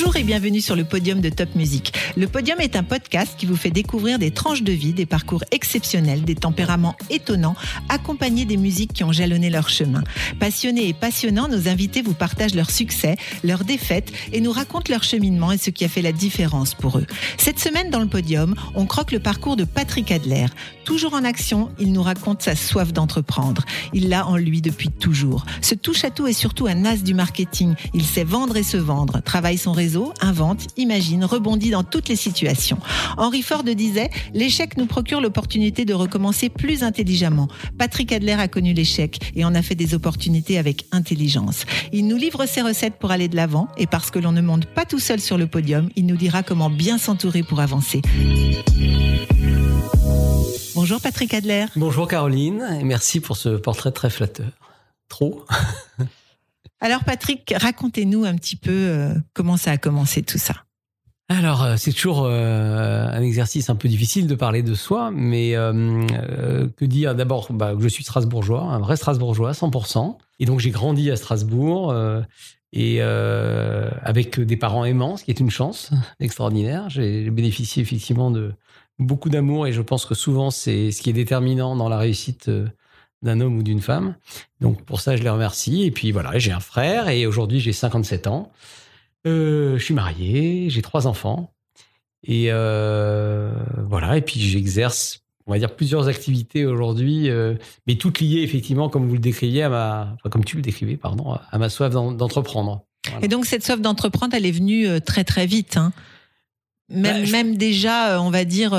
Bonjour et bienvenue sur le podium de Top Music. Le podium est un podcast qui vous fait découvrir des tranches de vie, des parcours exceptionnels, des tempéraments étonnants, accompagnés des musiques qui ont jalonné leur chemin. Passionnés et passionnants, nos invités vous partagent leurs succès, leurs défaites et nous racontent leur cheminement et ce qui a fait la différence pour eux. Cette semaine dans le podium, on croque le parcours de Patrick Adler. Toujours en action, il nous raconte sa soif d'entreprendre. Il l'a en lui depuis toujours. Ce touche à tout est surtout un as du marketing. Il sait vendre et se vendre, travaille son réseau, invente, imagine, rebondit dans toutes les situations. Henry Ford disait L'échec nous procure l'opportunité de recommencer plus intelligemment. Patrick Adler a connu l'échec et en a fait des opportunités avec intelligence. Il nous livre ses recettes pour aller de l'avant et parce que l'on ne monte pas tout seul sur le podium, il nous dira comment bien s'entourer pour avancer. Bonjour Patrick Adler. Bonjour Caroline et merci pour ce portrait très flatteur. Trop. Alors Patrick, racontez-nous un petit peu euh, comment ça a commencé tout ça. Alors, euh, c'est toujours euh, un exercice un peu difficile de parler de soi, mais que dire? D'abord, bah, je suis strasbourgeois, un vrai strasbourgeois, 100%. Et donc, j'ai grandi à Strasbourg et avec des parents aimants, ce qui est une chance extraordinaire. J'ai bénéficié effectivement de beaucoup d'amour et je pense que souvent, c'est ce qui est déterminant dans la réussite d'un homme ou d'une femme. Donc pour ça, je les remercie. Et puis voilà, j'ai un frère et aujourd'hui j'ai 57 ans. Euh, je suis marié, j'ai trois enfants. Et euh, voilà, et puis j'exerce, on va dire, plusieurs activités aujourd'hui, euh, mais toutes liées effectivement, comme vous le décriviez, à ma, comme tu le décrivais, pardon, à ma soif d'entreprendre. Et donc cette soif d'entreprendre, elle est venue très très vite. Hein. Même, bah, même déjà, on va dire,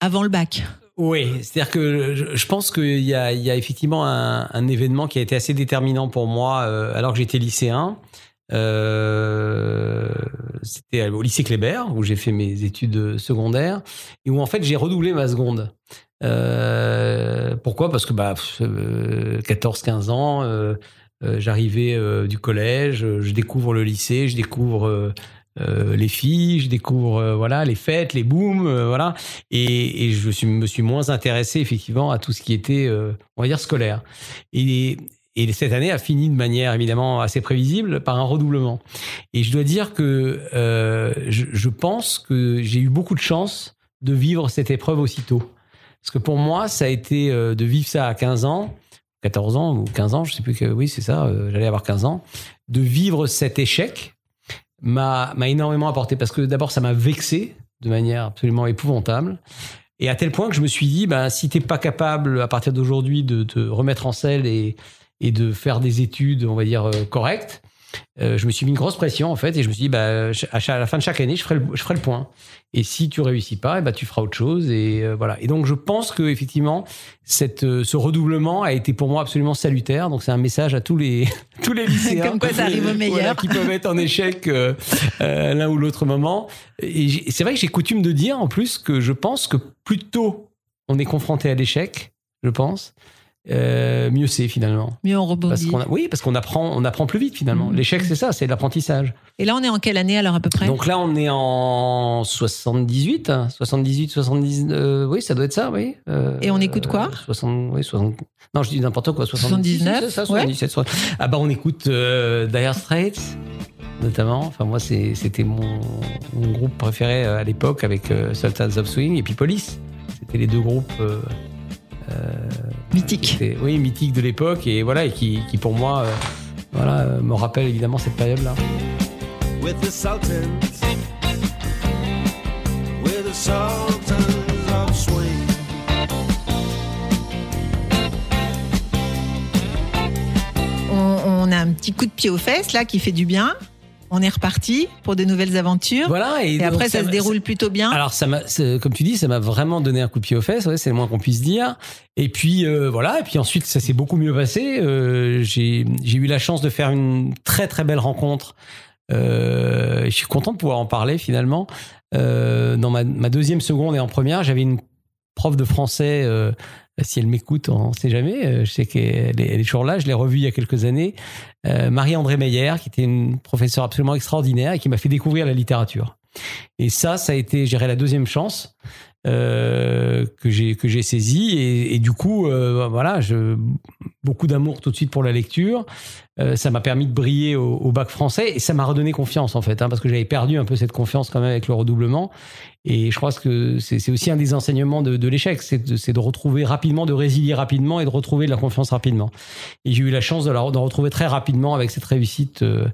avant le bac. Oui, c'est-à-dire que je, pense qu'il y, a, effectivement un, événement qui a été assez déterminant pour moi euh, alors que j'étais lycéen. Euh, c'était au lycée Kléber où j'ai fait mes études secondaires et où en fait j'ai redoublé ma seconde. Euh, pourquoi? Parce que bah 14-15 ans, j'arrivais du collège, je découvre le lycée, je découvre euh, les filles, je découvre euh, voilà les fêtes, les booms, euh, voilà, et, je me suis moins intéressé effectivement à tout ce qui était, on va dire, scolaire. Et, et cette année a fini de manière évidemment assez prévisible par un redoublement. Et je dois dire que je, je, pense que j'ai eu beaucoup de chance de vivre cette épreuve aussitôt. Parce que pour moi, ça a été de vivre ça à 15 ans, 14 ans ou 15 ans, je sais plus que, oui, c'est ça, j'allais avoir 15 ans, de vivre cet échec m'a énormément apporté parce que d'abord ça m'a vexé de manière absolument épouvantable. Et à tel point que je me suis dit ben si t'es pas capable à partir d'aujourd'hui de te remettre en selle et et de faire des études on va dire euh, correctes euh, je me suis mis une grosse pression en fait et je me suis dit bah, à, la fin de chaque année je ferai le, je ferai le point. Et si tu réussis pas et eh bah, tu feras autre chose et euh, voilà. Et donc je pense que effectivement cette euh, ce redoublement a été pour moi absolument salutaire. Donc c'est un message à tous les tous les lycéens comme quoi ça arrive au meilleur. qui peuvent être en échec l'un ou l'autre moment. Et c'est vrai que j'ai coutume de dire en plus que je pense que plus tôt on est confronté à l'échec je pense euh, mieux c'est finalement. Mieux on rebondit. oui, parce qu'on apprend, on apprend plus vite finalement. Mmh. L'échec, c'est ça, c'est l'apprentissage. Et là, on est en quelle année alors à peu près? Donc là, on est en 78, 78, 70. oui, ça doit être ça, oui. Euh, Et on écoute quoi? 60, oui, 60, Non, je dis n'importe quoi. 79, ça, 77, Ah bah, on écoute euh, Dire Straits notamment. Enfin, moi, c'était mon, mon, groupe préféré euh, à l'époque avec Sultans of Swing et puis Police. C'était les deux groupes euh, mythique. Oui, mythique de l'époque et voilà et qui, qui pour moi euh, voilà euh, me rappelle évidemment cette période là. With the Sultans, with the Sultans of Swing. On, on a un petit coup de pied aux fesses là qui fait du bien on est reparti pour de nouvelles aventures. Voilà. Et, après, ça, se déroule plutôt bien. Alors, ça m'a, comme tu dis, ça m'a vraiment donné un coup de pied aux fesses. c'est le moins qu'on puisse dire. Et puis euh, voilà. Et puis ensuite, ça s'est beaucoup mieux passé. Euh, j'ai, eu la chance de faire une très très belle rencontre. Euh, je suis content de pouvoir en parler finalement. dans ma, ma, deuxième seconde et en première, j'avais une prof de français, euh, si elle m'écoute, on ne sait jamais. euh, Je sais qu'elle est, est toujours là. Je l'ai revue il y a quelques années. Euh, Marie-André Meyer, qui était une professeure absolument extraordinaire et qui m'a fait découvrir la littérature. Et ça, ça a été, je dirais, la deuxième chance euh, que j'ai que j'ai saisie. Et, du coup, euh, voilà, je, beaucoup d'amour tout de suite pour la lecture. Euh, ça m'a permis de briller au, au bac français et ça m'a redonné confiance en fait, hein, parce que j'avais perdu un peu cette confiance quand même avec le redoublement. Et je crois que c'est aussi un des enseignements de, de l'échec, c'est de, retrouver rapidement, de résilier rapidement et de retrouver de la confiance rapidement. Et j'ai eu la chance de la d'en retrouver très rapidement avec cette réussite euh,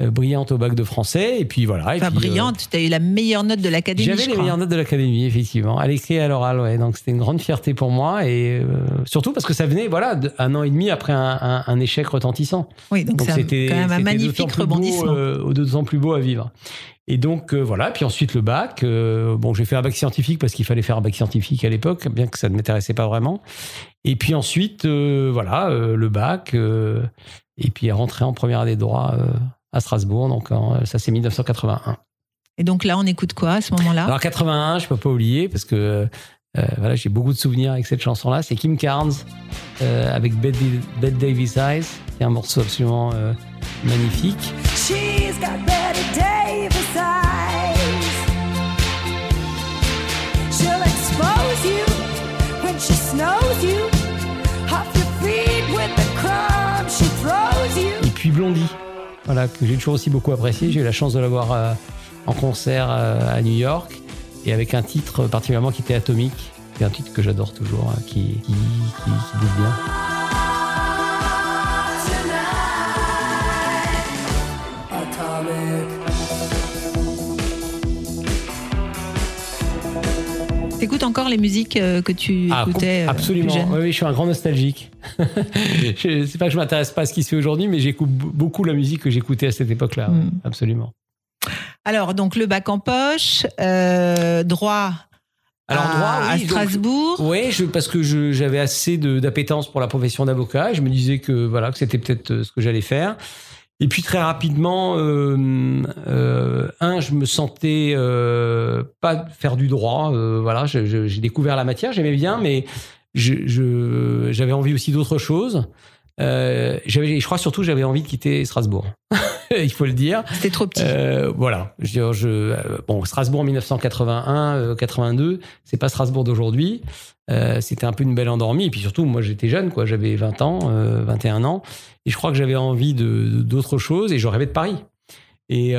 euh, brillante au bac de français. Et puis voilà. et Enfin, puis, euh, brillante, tu as eu la meilleure note de l'académie. j'avais les meilleures notes de l'académie, effectivement, à l'écrit et à l'oral, ouais. Donc c'était une grande fierté pour moi et euh, surtout parce que ça venait, voilà, un an et demi après un, un- un échec retentissant. Oui, donc, c'était quand même un magnifique beau, rebondissement. euh, d'autant plus beau à vivre. Et donc euh, voilà, puis ensuite le bac. euh, bon, j'ai fait un bac scientifique parce qu'il fallait faire un bac scientifique à l'époque, bien que ça ne m'intéressait pas vraiment. Et puis ensuite, euh, voilà, le bac. et puis rentrer en première année de droit à Strasbourg. Donc ça c'est 1981. Et donc là, on écoute quoi à ce moment-là? Alors 81, je peux pas oublier parce que voilà, j'ai beaucoup de souvenirs avec cette chanson-là. C'est Kim Carnes euh, avec Bette Bette Davis Eyes, qui est un morceau absolument euh, magnifique. She's got Betty Davis eyes. She'll expose you when she snows you. Off your feet with the crumbs she throws you. Et puis Blondie, voilà, que j'ai toujours aussi beaucoup apprécié. J'ai eu la chance de l'avoir euh, en concert euh, à New York et avec un titre particulièrement qui était atomique. C'est un titre que j'adore toujours, hein, qui, qui, qui, qui bouge bien. T'écoutes encore les musiques euh, que tu Ah, écoutais euh, absolument. plus jeune Oui, je suis un grand nostalgique. sais pas que je m'intéresse pas à ce qui se fait aujourd'hui, mais j'écoute beaucoup la musique que j'écoutais à cette époque-là. Mm. Absolument. Alors, donc le bac en poche, euh, droit, Alors, à, droit, à oui, donc- Strasbourg. Oui, parce que j'avais assez d'appétence pour la profession d'avocat et je me disais que voilà que c'était peut-être euh, ce que j'allais faire. Et puis très rapidement, euh, euh, un, je me sentais euh, pas faire du droit. voilà, j'ai découvert la matière, j'aimais bien, mais je- je- j'avais envie aussi d'autre chose. Euh, j'avais, je crois surtout, j'avais envie de quitter Strasbourg. Il faut le dire. C'était trop petit. Euh, voilà. Je, je, euh, bon, Strasbourg en 1981, euh, 82, c'est pas Strasbourg d'aujourd'hui. C'était un peu une belle endormie. Et puis surtout, moi, j'étais jeune, quoi. J'avais 20 ans, euh, 21 ans. Et je crois que j'avais envie de, d'autre chose et je rêvais de Paris. Et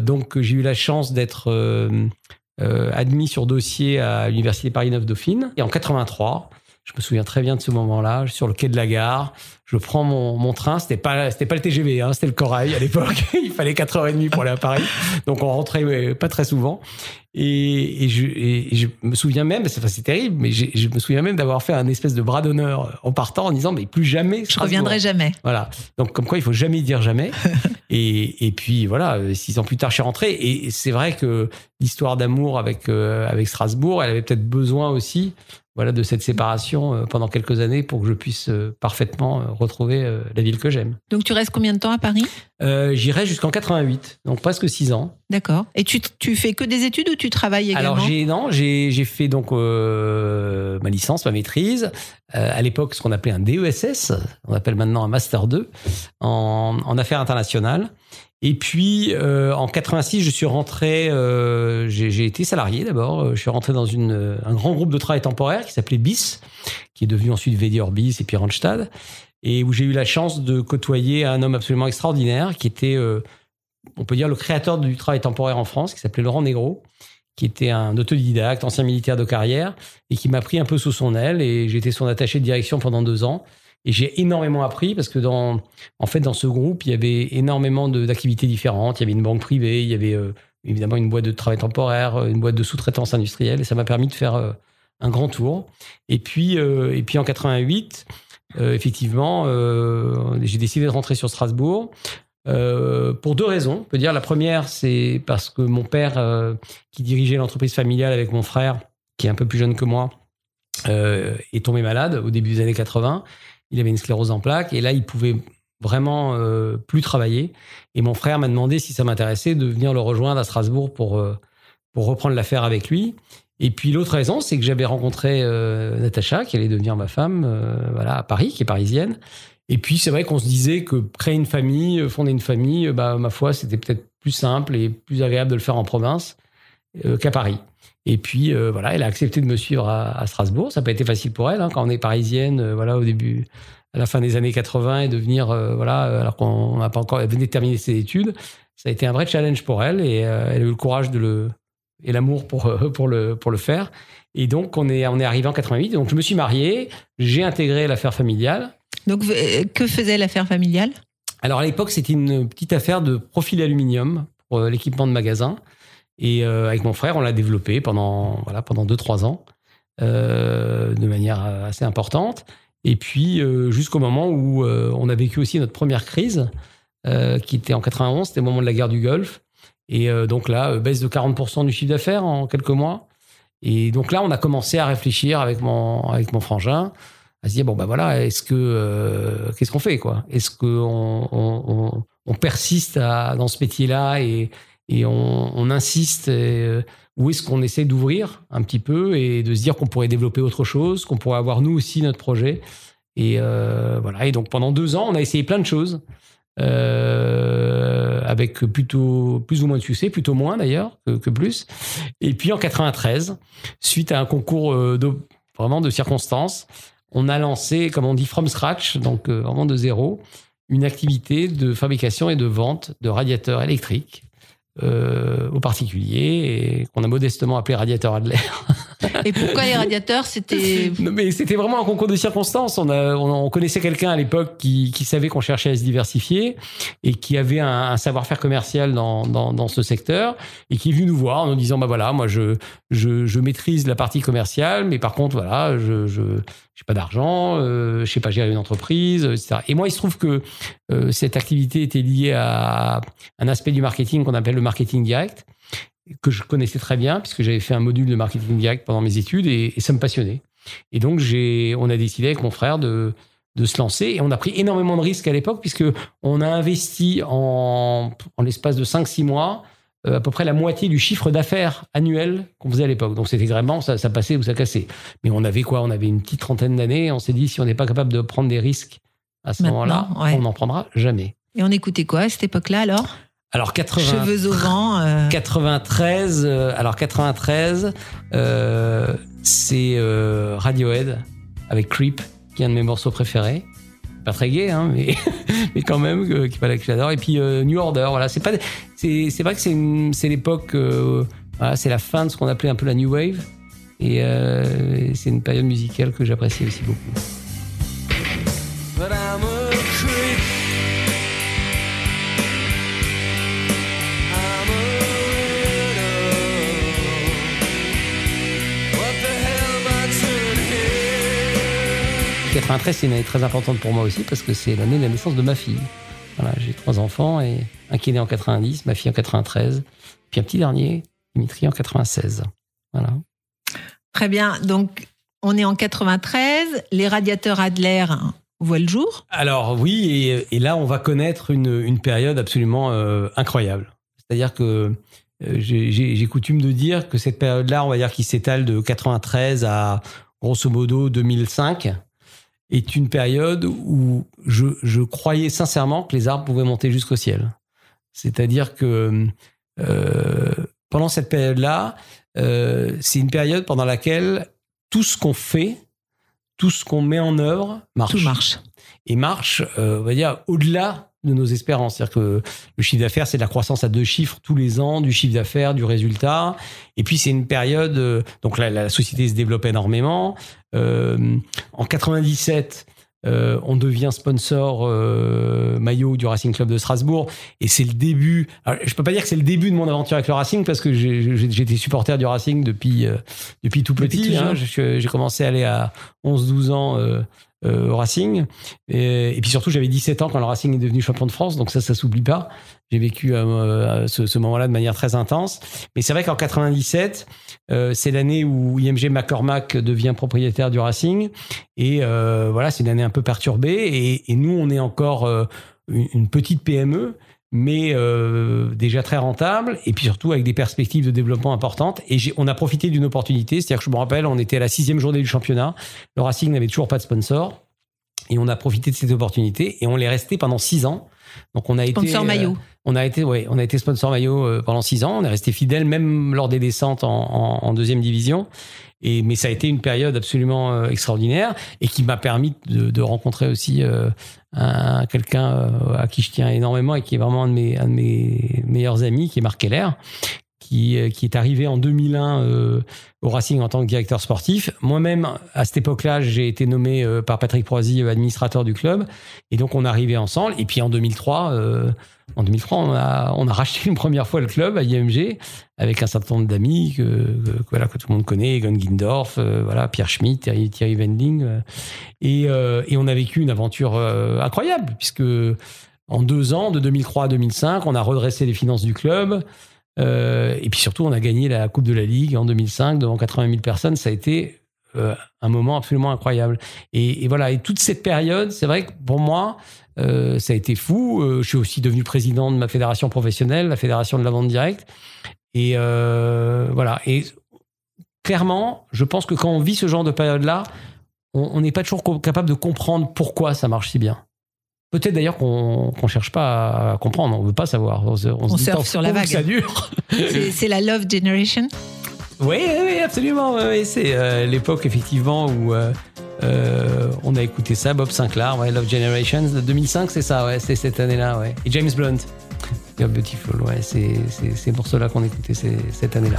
donc, j'ai eu la chance d'être admis sur dossier à l'Université Paris-Neuf-Dauphine. Et en 83, je me souviens très bien de ce moment-là, sur le quai de la gare, je prends mon, mon train. C'était pas, c'était pas le TGV, hein, c'était le Corail à l'époque. Il fallait 4h30 pour aller à Paris. Donc on rentrait pas très souvent. Et, et, je, et je me souviens même, c'est, enfin, c'est terrible, mais je me souviens même d'avoir fait un espèce de bras d'honneur en partant en disant, mais plus jamais. Je reviendrai jamais. Voilà. Donc, comme quoi, il faut jamais dire jamais. et, et puis, voilà, six ans plus tard, je suis rentré. Et c'est vrai que l'histoire d'amour avec, euh, avec Strasbourg, elle avait peut-être besoin aussi voilà, de cette séparation euh, pendant quelques années pour que je puisse euh, parfaitement euh, retrouver la ville que j'aime. Donc tu restes combien de temps à Paris? Euh, J'irai jusqu'en 88, donc presque six ans. D'accord. Et tu, tu fais que des études ou tu travailles également? Alors j'ai non, j'ai j'ai fait donc euh, ma licence, ma maîtrise. Euh, à l'époque, ce qu'on appelait un DESS, on appelle maintenant un master 2 en, en affaires internationales. Et puis euh, en 86, je suis rentré. euh, j'ai été salarié d'abord. Je suis rentré dans un grand groupe de travail temporaire qui s'appelait BIS, qui est devenu ensuite Vedior BIS et puis Randstad, et où j'ai eu la chance de côtoyer un homme absolument extraordinaire qui était, euh, on peut dire, le créateur du travail temporaire en France, qui s'appelait Laurent Negro qui était un autodidacte, ancien militaire de carrière, et qui m'a pris un peu sous son aile. Et été son attaché de direction pendant deux ans. Et j'ai énormément appris parce que dans, en fait, dans ce groupe, il y avait énormément d'activités différentes. Il y avait une banque privée, il y avait euh, évidemment une boîte de travail temporaire, une boîte de sous-traitance industrielle, et ça m'a permis de faire euh, un grand tour. Et puis, euh, et puis en 88, euh, effectivement, euh, j'ai décidé de rentrer sur Strasbourg. Euh, pour deux raisons. On peut dire la première, c'est parce que mon père, euh, qui dirigeait l'entreprise familiale avec mon frère, qui est un peu plus jeune que moi, euh, est tombé malade au début des années 80. Il avait une sclérose en plaques et là, il pouvait vraiment euh, plus travailler. Et mon frère m'a demandé si ça m'intéressait de venir le rejoindre à Strasbourg pour, euh, pour reprendre l'affaire avec lui. Et puis l'autre raison, c'est que j'avais rencontré euh, Natacha, qui allait devenir ma femme, euh, voilà, à Paris, qui est parisienne. Et puis c'est vrai qu'on se disait que créer une famille, fonder une famille, bah, ma foi, c'était peut-être plus simple et plus agréable de le faire en province qu'à Paris. Et puis euh, voilà, elle a accepté de me suivre à, à Strasbourg. Ça n'a pas été facile pour elle, hein, quand on est parisienne, euh, voilà, au début, à la fin des années 80, et de venir, euh, voilà, alors qu'on n'a pas encore, elle venait de terminer ses études. Ça a été un vrai challenge pour elle et elle a eu le courage de le et l'amour pour pour le pour le faire. Et donc on est on est arrivé en 88. Donc je me suis marié, j'ai intégré l'affaire familiale. Donc, que faisait l'affaire familiale? Alors à l'époque, c'était une petite affaire de profil aluminium pour l'équipement de magasin. Et euh, avec mon frère, on l'a développé pendant voilà pendant deux trois ans euh, de manière euh, assez importante. Et puis jusqu'au moment où on a vécu aussi notre première crise, qui était en 91, c'était au moment de la guerre du Golfe. Et donc là, baisse de 40% du chiffre d'affaires en quelques mois. Et donc là, on a commencé à réfléchir avec mon avec mon frangin à se dire bon ben voilà, est-ce que qu'est-ce qu'on fait quoi? Est-ce que on, on, on- on persiste dans ce métier-là et et on, insiste euh, ou est-ce qu'on essaie d'ouvrir un petit peu et de se dire qu'on pourrait développer autre chose, qu'on pourrait avoir nous aussi notre projet et euh, voilà. Et donc pendant deux ans, on a essayé plein de choses euh, avec plutôt plus ou moins de succès, plutôt moins d'ailleurs que, que plus. Et puis en 93, suite à un concours de, vraiment de circonstances, on a lancé, comme on dit, from scratch, donc vraiment de zéro, une activité de fabrication et de vente de radiateurs électriques euh, aux particuliers et qu'on a modestement appelé radiateur Adler. Et pourquoi les radiateurs C'était. Non, mais c'était vraiment un concours de circonstances. On, a, on, on connaissait quelqu'un à l'époque qui, qui savait qu'on cherchait à se diversifier et qui avait un, un savoir-faire commercial dans, dans, dans ce secteur et qui est venu nous voir en nous disant bah voilà moi je, je, je maîtrise la partie commerciale mais par contre voilà je je j'ai pas d'argent euh, je sais pas gérer une entreprise etc. Et moi il se trouve que euh, cette activité était liée à un aspect du marketing qu'on appelle le marketing direct que je connaissais très bien puisque j'avais fait un module de marketing direct pendant mes études et, et ça me passionnait. Et donc on a décidé avec mon frère de de se lancer et on a pris énormément de risques à l'époque puisque on a investi en, en l'espace de 5-6 mois euh, à peu près la moitié du chiffre d'affaires annuel qu'on faisait à l'époque. Donc c'était vraiment ça, ça passait ou ça cassait. Mais on avait quoi? On avait une petite trentaine d'années. On s'est dit si on n'est pas capable de prendre des risques à ce moment-là, ouais. on n'en prendra jamais. Et on écoutait quoi à cette époque-là alors? Alors 80, Cheveux au vent. euh, 93, euh, alors 93, euh, c'est euh, Radiohead avec Creep, qui est un de mes morceaux préférés. Pas très gay, hein, mais, mais quand même, euh, qui que j'adore. Et puis euh, New Order, voilà, c'est pas, c'est, c'est vrai que c'est, c'est l'époque, euh, voilà, c'est la fin de ce qu'on appelait un peu la New Wave. Et euh, c'est une période musicale que j'apprécie aussi beaucoup. 93, c'est une année très importante pour moi aussi parce que c'est l'année de la naissance de ma fille. Voilà, j'ai trois enfants et un qui est né en 90, ma fille en 93, puis un petit dernier, Dimitri en 96. Voilà. Très bien. Donc, on est en 93. Les radiateurs Adler voient le jour. Alors oui, et, et là on va connaître une, une période absolument euh, incroyable. C'est-à-dire que euh, j'ai- coutume de dire que cette période-là, on va dire qui s'étale de 93 à grosso modo 2005, est une période où je, je croyais sincèrement que les arbres pouvaient monter jusqu'au ciel. C'est-à-dire que euh, pendant cette période-là, euh, c'est une période pendant laquelle tout ce qu'on fait, tout ce qu'on met en œuvre marche Tout marche. et marche, euh, on va dire, au-delà de nos espérances. C'est-à-dire que le chiffre d'affaires, c'est de la croissance à deux chiffres tous les ans, du chiffre d'affaires, du résultat. Et puis, c'est une période, donc la, la société se développe énormément. Euh, en 97, euh, on devient sponsor euh, maillot du Racing Club de Strasbourg et c'est le début. Alors, je peux pas dire que c'est le début de mon aventure avec le Racing parce que j'étais supporter du Racing depuis euh, depuis tout petit. hein. J'ai commencé à aller à 11-12 ans euh, euh, au Racing et, puis surtout j'avais 17 ans quand le Racing est devenu champion de France donc ça ça s'oublie pas. J'ai vécu euh, ce, ce moment-là de manière très intense. Mais c'est vrai qu'en 97, euh, c'est l'année où IMG McCormack devient propriétaire du Racing. Et euh, voilà, c'est une année un peu perturbée. Et, nous, on est encore euh, une petite PME. Mais euh, déjà très rentable, et puis surtout avec des perspectives de développement importantes. Et on a profité d'une opportunité, c'est-à-dire que je me rappelle, on était à la sixième journée du championnat, le Racing n'avait toujours pas de sponsor, et on a profité de cette opportunité, et on l'est resté pendant six ans. Donc on a été Sponsor euh, maillot. on a été, ouais, on a été sponsor maillot euh, pendant six ans. On est resté fidèle même lors des descentes en, en- en deuxième division. Et mais ça a été une période absolument extraordinaire et qui m'a permis de, de rencontrer aussi euh, un, quelqu'un euh, à qui je tiens énormément et qui est vraiment un de mes, de mes meilleurs amis, qui est Marc Keller, qui, euh, qui est arrivé en 2001 euh, au Racing en tant que directeur sportif. Moi-même, à cette époque-là, j'ai été nommé euh, par Patrick Proisy administrateur du club. Et donc, on est arrivé ensemble. Et puis, en 2003, euh, en 2003, on a, racheté une première fois le club à IMG avec un certain nombre d'amis que, tout le monde connaît, Egon Gindorf, voilà, Pierre Schmitt, Thierry, Thierry Wendling. et, on a vécu une aventure incroyable puisque en deux ans, de 2003 à 2005, on a redressé les finances du club. Euh, et puis surtout, on a gagné la Coupe de la Ligue en 2005 devant 80 000 personnes. Ça a été euh, un moment absolument incroyable. Et, voilà, et toute cette période, c'est vrai que pour moi, euh, ça a été fou. Je suis aussi devenu président de ma fédération professionnelle, la fédération de la vente directe. Et voilà. Et clairement, je pense que quand on vit ce genre de période-là, on n'est pas toujours capable de comprendre pourquoi ça marche si bien. Peut-être d'ailleurs qu'on ne cherche pas à comprendre, on veut pas savoir. On, se- on se On dit, surfe tant sur la vague. Ça dure. C'est la Love Generation. Oui, oui, absolument. oui. C'est euh, l'époque effectivement où euh, euh, on a écouté ça, Bob Sinclair, ouais, Love Generations, de 2005, c'est ça, ouais, c'est cette année-là, ouais. Et James Blunt, You're Beautiful, ouais, c'est pour cela qu'on écoutait cette année-là.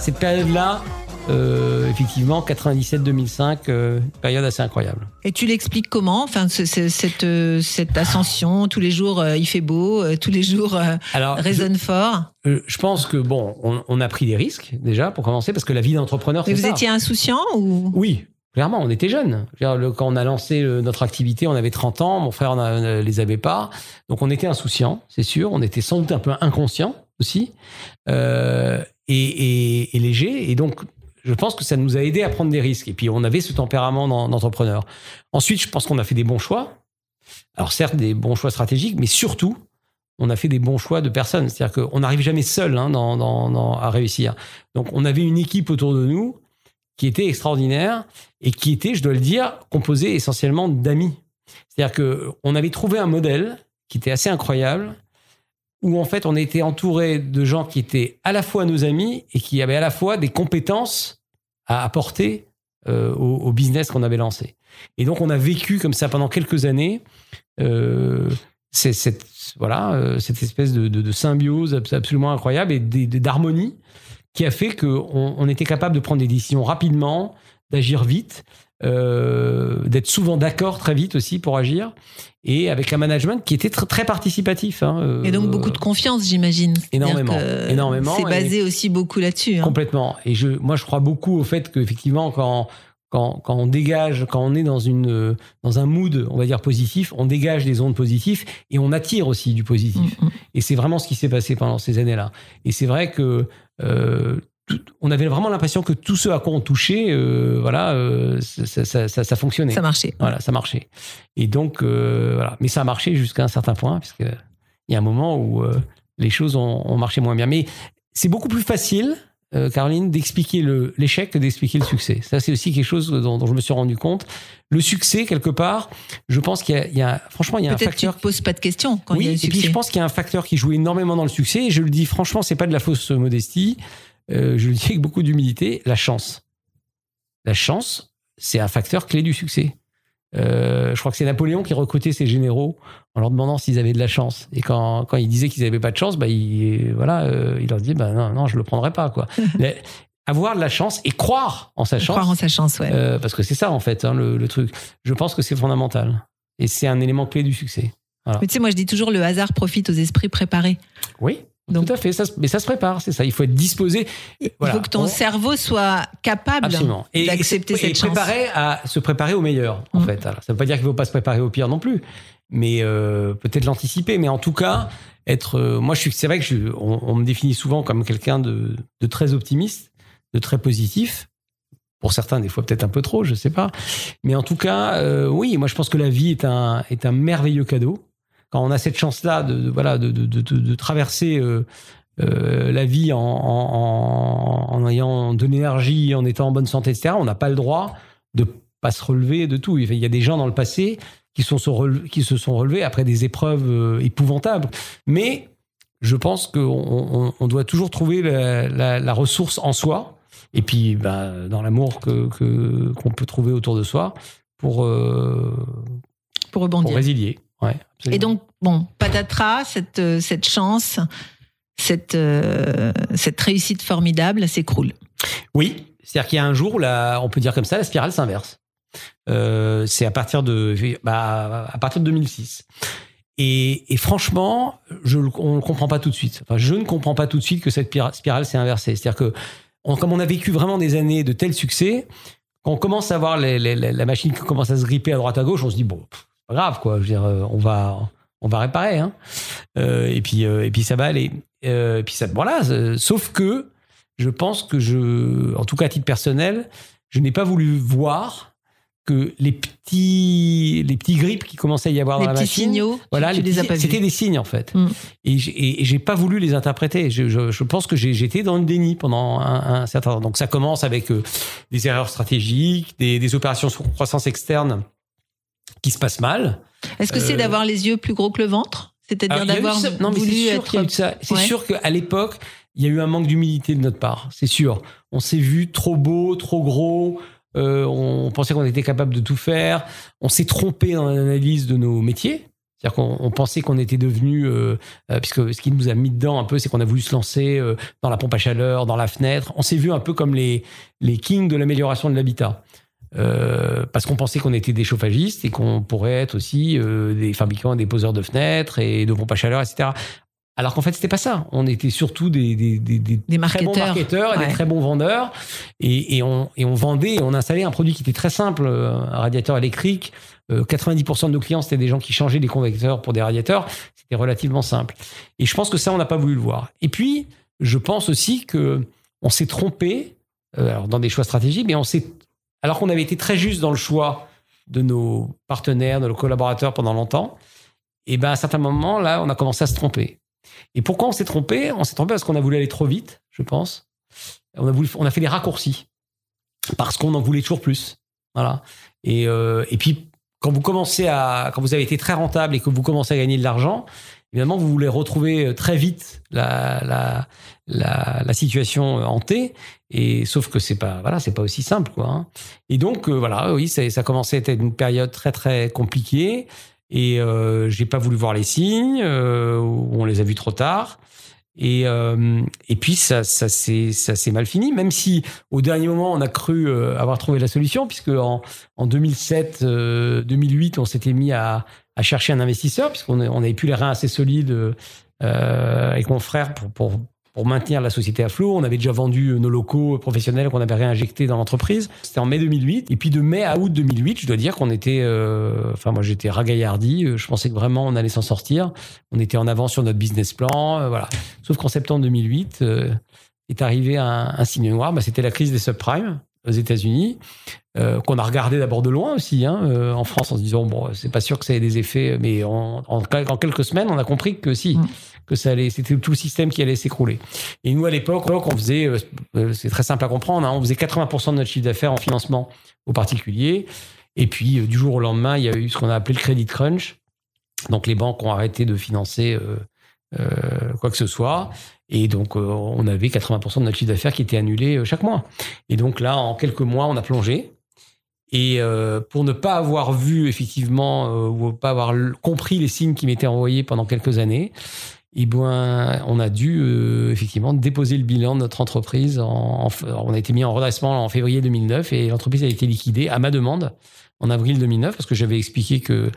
Cette période-là, euh, effectivement, 97-2005, euh, période assez incroyable. Et tu l'expliques comment? Enfin, cette, euh, cette ascension, tous les jours il fait beau, tous les jours Alors, je- résonne fort? je pense que bon, on, on a pris des risques déjà pour commencer, parce que la vie d'entrepreneur, Mais vous ça. étiez insouciant ou? Oui, clairement, on était jeunes. Quand on a lancé notre activité, on avait 30 ans, mon frère ne les avait pas. Donc on était insouciants, c'est sûr. On était sans doute un peu inconscients aussi. Euh, et, léger. Et donc, je pense que ça nous a aidé à prendre des risques. Et puis, on avait ce tempérament d'en- d'entrepreneur. Ensuite, je pense qu'on a fait des bons choix. Alors, certes, des bons choix stratégiques, mais surtout, on a fait des bons choix de personnes. C'est-à-dire qu'on n'arrive jamais seul hein, à réussir. Donc, on avait une équipe autour de nous qui était extraordinaire et qui était, je dois le dire, composée essentiellement d'amis. C'est-à-dire que on avait trouvé un modèle qui était assez incroyable, où en fait on était entouré de gens qui étaient à la fois nos amis et qui avaient à la fois des compétences à apporter euh, au, business qu'on avait lancé. Et donc on a vécu comme ça pendant quelques années euh, cette, voilà, euh, cette espèce de, symbiose abs- absolument incroyable et d'harmonie qui a fait qu'on on était capable de prendre des décisions rapidement, d'agir vite, euh, d'être souvent d'accord très vite aussi pour agir, et avec un management qui était tr- très participatif. hein, euh, Et donc beaucoup de confiance, j'imagine. Énormément, énormément, C'est basé aussi beaucoup là-dessus. hein. Complètement. Et je, moi, je crois beaucoup au fait qu'effectivement, quand, quand, quand on dégage, quand on est dans, une, dans un mood, on va dire positif, on dégage des ondes positives et on attire aussi du positif. Mm, mm. Et c'est vraiment ce qui s'est passé pendant ces années-là. Et c'est vrai que euh, tout- on avait vraiment l'impression que tous ceux à quoi on touchait, euh, voilà, euh, ça, ça, ça, ça fonctionnait. Ça marchait. Voilà, ça marchait. Et donc, euh, voilà. Mais ça a marché jusqu'à un certain point, puisque il y a un moment où euh, les choses ont, ont marché moins bien. Mais c'est beaucoup plus facile, euh, Caroline, d'expliquer l'échec que d'expliquer le succès. Ça, c'est aussi quelque chose dont, dont je me suis rendu compte. Le succès, quelque part, je pense qu'il y y a- franchement, il y a un Peut-être que tu facteur. te poses pas de questions quand oui, il y a le et succès. puis je pense qu'il y a un facteur qui joue énormément dans le succès. Et je le dis franchement, c'est pas de la fausse modestie. Euh, je le dis avec beaucoup d'humilité, la chance. La chance, c'est un facteur clé du succès. Euh, je crois que c'est Napoléon qui recrutait ses généraux en leur demandant s'ils avaient de la chance. Et quand, quand ils disaient qu'ils n'avaient pas de chance, bah, il, voilà, euh, il leur disait bah, non, non, je le prendrai pas. Quoi. Mais avoir de la chance et croire en sa chance, Croire en sa chance, ouais. euh, parce que c'est ça en fait hein, le, le truc. Je pense que c'est fondamental. Et c'est un élément clé du succès. Mais tu sais, moi je dis toujours le hasard profite aux esprits préparés. Oui, Donc- Tout à fait. Ça, mais ça se prépare, c'est ça. Il faut être disposé. Il Voilà. faut que ton On- cerveau soit capable d'accepter et, cette et chance. préparer à se préparer au meilleur, en Mm. fait. Alors, ça ne veut pas dire qu'il ne faut pas se préparer au pire non plus, mais euh, peut-être l'anticiper. Mais en tout cas, être. euh, moi, je suis. C'est vrai que je, on, on me définit souvent comme quelqu'un de, de très optimiste, de très positif. Pour certains, des fois peut-être un peu trop, je sais pas. Mais en tout cas, euh, oui, moi je pense que la vie est un est un merveilleux cadeau. Quand on a cette chance-là de, de- voilà de, de, traverser euh, euh, la vie en, en, en, en ayant de l'énergie, en étant en bonne santé, etc. On n'a pas le droit de pas se relever de tout. Il y a des gens dans le passé qui, sont, se qui se sont relevés après des épreuves euh, épouvantables. Mais je pense qu'on on, on doit toujours trouver la, la- la ressource en soi et puis ben, dans l'amour que que- qu'on peut trouver autour de soi pour, euh, pour pour rebondir. résilier. Ouais. Et donc, bon, patatras, cette, euh, cette chance, cette, euh, cette réussite formidable s'écroule. Oui, c'est-à-dire qu'il y a un jour, là, on peut dire comme ça, la spirale s'inverse. Euh, c'est à partir de, bah, à partir de 2006. Et, et franchement, je, on ne comprend pas tout de suite. Enfin, je ne comprends pas tout de suite que cette pira- spirale s'est inversée. C'est-à-dire que, on- comme on a vécu vraiment des années de tel succès, quand on commence à voir les- les- les- la machine qui commence à se gripper à droite à gauche, on se dit bon, pff, pas grave quoi. Je veux dire, euh, on va, on va réparer. Hein. Euh, et puis, euh, et puis ça va aller. Et puis ça, voilà. Sauf que je pense que je, en tout cas à titre personnel, je n'ai pas voulu voir que les petits, les petits grippes qui commençaient à y avoir les dans la machine, signaux, voilà, tu, les c'était des signes en fait. Mm. Et j'ai- pas voulu les interpréter. Je, je- je pense que j'ai- j'étais dans le déni pendant un, un certain temps. Donc ça commence avec euh, des erreurs stratégiques, des, des opérations sur croissance externe qui se passent mal. Est-ce que c'est Euh, d'avoir les yeux plus gros que le ventre? C'est-à-dire d'avoir voulu c'est sûr être. ça. C'est Ouais. sûr qu'à l'époque, il y a eu un manque d'humilité de notre part. C'est sûr. On s'est vu trop beau, trop gros. euh, on pensait qu'on était capable de tout faire. On s'est trompé dans l'analyse de nos métiers. C'est-à-dire qu'on on pensait qu'on était devenu, euh, euh, puisque ce qui nous a mis dedans un peu, c'est qu'on a voulu se lancer dans la pompe à chaleur, dans la fenêtre. On s'est vu un peu comme les, les kings de l'amélioration de l'habitat. Euh, parce qu'on pensait qu'on était des chauffagistes et qu'on pourrait être aussi euh, des fabricants, des poseurs de fenêtres et de pompes à chaleur, etc. Alors qu'en fait, c'était pas ça. On était surtout des, des, des, des très bons marketeurs. et Ouais. des très bons vendeurs. Et, et, on, et on vendait, et on installait un produit qui était très simple, euh, un radiateur électrique. Euh, 90% de nos clients, c'était des gens qui changeaient des convecteurs pour des radiateurs. C'était relativement simple. Et je pense que ça, on n'a pas voulu le voir. Et puis, je pense aussi que on s'est trompé alors dans des choix stratégiques, mais on s'est, alors qu'on avait été très juste dans le choix de nos partenaires, de nos collaborateurs pendant longtemps, et ben à un certain moment, là, on a commencé à se tromper. Et pourquoi on s'est trompé? On s'est trompé parce qu'on a voulu aller trop vite, je pense. On a, voulu, on a fait des raccourcis parce qu'on en voulait toujours plus. Voilà. Et, euh, et puis, quand vous commencez à, quand vous avez été très rentable et que vous commencez à gagner de l'argent, évidemment, vous voulez retrouver très vite la, la, la situation hantée. Et sauf que c'est pas, voilà, c'est pas aussi simple, quoi. hein. Et donc, euh, voilà, oui, ça, ça commençait à être une période très très compliquée. Et euh, j'ai pas voulu voir les signes, euh, on les a vus trop tard. Et, euh, et puis ça, ça s'est ça s'est mal fini, même si au dernier moment on a cru euh, avoir trouvé la solution, puisque en, en 2007, euh, 2008, on s'était mis à, à chercher un investisseur, puisqu'on on avait plus les reins assez solides euh, avec mon frère pour, pour maintenir la société à flot. On avait déjà vendu nos locaux professionnels qu'on avait réinjectés dans l'entreprise. C'était en mai 2008. Et puis de mai à août 2008, je dois dire qu'on était, euh, enfin moi j'étais ragaillardi. Je pensais que vraiment on allait s'en sortir. On était en avance sur notre business plan, euh, voilà. Sauf qu'en septembre 2008 euh, est arrivé un, signe noir. Bah, C'était la crise des subprimes aux États-Unis, euh, qu'on a regardé d'abord de loin aussi, hein, euh, en France, en se disant bon, c'est pas sûr que ça ait des effets, mais en quelques semaines, on a compris que si, Mm. Que ça allait, c'était tout le système qui allait s'écrouler. Et nous, à l'époque, on faisait, euh, euh, c'est très simple à comprendre, hein, on faisait 80% de notre chiffre d'affaires en financement aux particuliers. Et puis, euh, du jour au lendemain, il y a eu ce qu'on a appelé le credit crunch. Donc, les banques ont arrêté de financer quoi que ce soit. Et donc, on avait 80% de notre chiffre d'affaires qui était annulé chaque mois. Et donc là, en quelques mois, on a plongé. Et pour ne pas avoir vu effectivement ou pas avoir compris les signes qui m'étaient envoyés pendant quelques années, eh ben, on a dû euh, effectivement déposer le bilan de notre entreprise. On a été mis en redressement en février 2009 et l'entreprise a été liquidée à ma demande en avril 2009 parce que j'avais expliqué que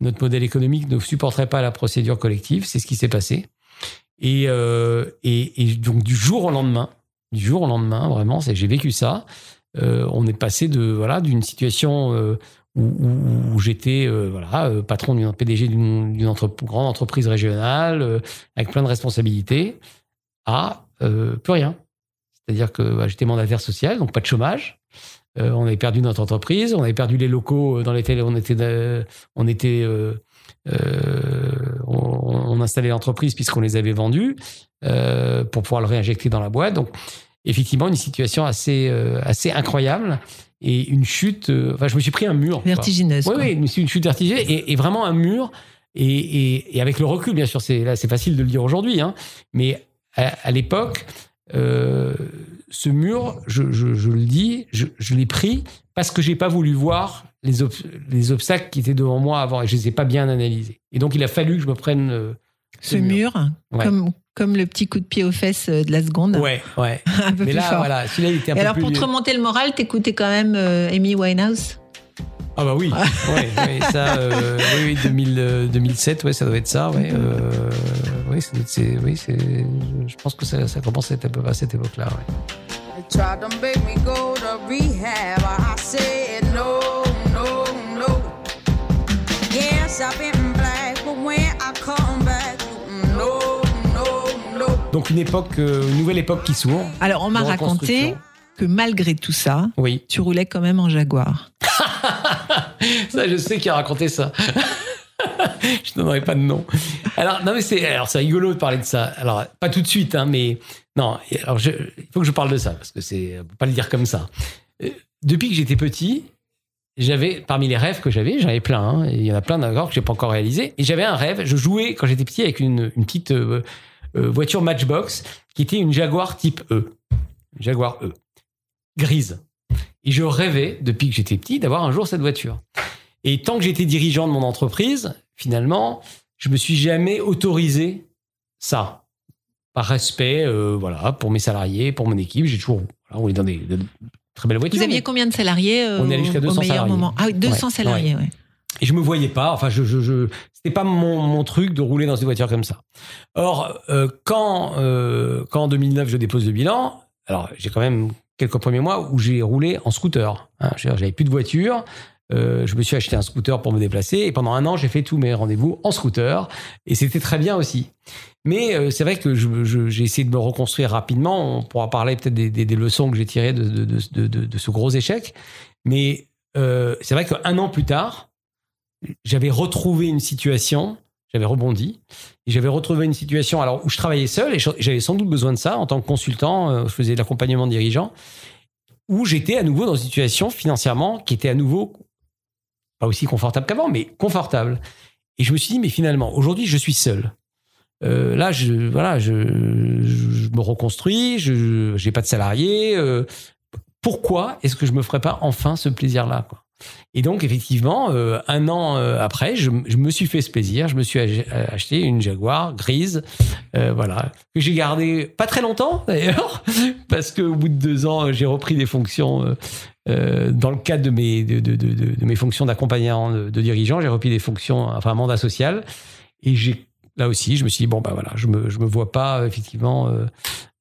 notre modèle économique ne supporterait pas la procédure collective. C'est ce qui s'est passé. Et, euh, et, et donc du jour au lendemain, du jour au lendemain, vraiment, j'ai vécu ça. Euh, on est passé de voilà d'une situation où, j'étais euh, euh, patron d'une PDG d'une grande entreprise régionale euh, avec plein de responsabilités à plus rien. C'est-à-dire que bah, j'étais mandataire social, donc pas de chômage. On avait perdu notre entreprise, on avait perdu les locaux dans lesquels on était, on installait l'entreprise puisqu'on les avait vendus pour pouvoir le réinjecter dans la boîte. Donc, effectivement, une situation assez incroyable et une chute. euh, enfin, je me suis pris un mur. Vertigineuse. Oui, oui, c'est une chute vertigineuse et, et vraiment un mur. Et, et- et avec le recul, bien sûr, c'est là, c'est facile de le dire aujourd'hui, hein, mais à, à l'époque, euh, ce mur, je, je- je le dis, je, je l'ai pris parce que j'ai pas voulu voir les, ob- les obstacles qui étaient devant moi avant et je les ai pas bien analysés. Et donc, il a fallu que je me prenne Ce mur, Ouais. comme, comme le petit coup de pied aux fesses euh, de la seconde, Ouais, ouais. un peu Mais plus là, fort. voilà, celui-là, il était un Et peu alors, plus. pour te remonter le moral, t'écoutais quand même euh, Amy Winehouse? Ah bah oui, ouais, ouais, ça, euh, oui, oui, 2000, euh, 2007, ouais, ça doit être ça, ouais. euh, oui, c'est, oui, c'est, je pense que ça, ça commence à être à peu près à cette époque-là, ouais. Donc une époque, euh, une nouvelle époque qui s'ouvre. Alors, on m'a raconté que malgré tout ça, Oui, tu roulais quand même en Jaguar. ça, je sais qui a raconté ça. je ne donnerai pas de nom. Alors, non, mais c'est, alors, c'est rigolo de parler de ça. Alors, pas tout de suite, hein, mais non. Alors, je- il faut que je parle de ça parce que c'est, pas le dire comme ça. Euh, Depuis que j'étais petit, j'avais, parmi les rêves que j'avais, j'en avais plein. hein, il y en a plein d'accord que j'ai pas encore réalisé. Et j'avais un rêve. Je jouais quand j'étais petit avec une, une petite euh, voiture Matchbox qui était une Jaguar type E, Une Jaguar E, grise. Et je rêvais, depuis que j'étais petit, d'avoir un jour cette voiture. Et tant que j'étais dirigeant de mon entreprise, finalement, je me suis jamais autorisé ça. Par respect, euh, voilà, pour mes salariés, pour mon équipe, j'ai toujours voilà, roulé dans des, de très belles voitures. Vous aviez combien de salariés euh, On est allé jusqu'à au- 200 au meilleur salariés. moment? Ah oui, 200 Ouais, salariés, ouais. Et je me voyais pas. Enfin, je, je, c'était pas mon, truc de rouler dans une voiture comme ça. Or, euh, quand, euh, quand en 2009 je dépose le bilan, alors j'ai quand même quelques premiers mois où j'ai roulé en scooter. Hein, J'avais plus de voiture. Euh, je me suis acheté un scooter pour me déplacer et pendant un an j'ai fait tous mes rendez-vous en scooter et c'était très bien aussi. Mais euh, c'est vrai que j'ai essayé de me reconstruire rapidement. On pourra parler peut-être des, leçons que j'ai tirées de ce gros échec. Mais euh, c'est vrai qu'un an plus tard, j'avais retrouvé une situation, j'avais rebondi, et j'avais retrouvé une situation alors où je travaillais seul, et j'avais sans doute besoin de ça en tant que consultant, euh, je faisais de l'accompagnement de dirigeants, où j'étais à nouveau dans une situation financièrement qui était à nouveau pas aussi confortable qu'avant, mais confortable. Et je me suis dit, mais finalement, aujourd'hui, je suis seul. Euh, là, je, voilà, je, me reconstruis, je n'ai pas de salariés. euh, pourquoi est-ce que je me ferais pas enfin ce plaisir-là Et donc, effectivement, euh, un an euh, après, je, me suis fait ce plaisir. Je me suis ach- acheté une Jaguar grise, euh, voilà, que j'ai gardée pas très longtemps d'ailleurs, parce qu'au bout de deux ans, j'ai repris des fonctions. dans le cadre de mes, de, de, de, mes fonctions d'accompagnant de, dirigeant, j'ai repris des fonctions, enfin mandat social. Et j'ai là aussi, je me suis dit, bon, bah voilà, je me, je me vois pas effectivement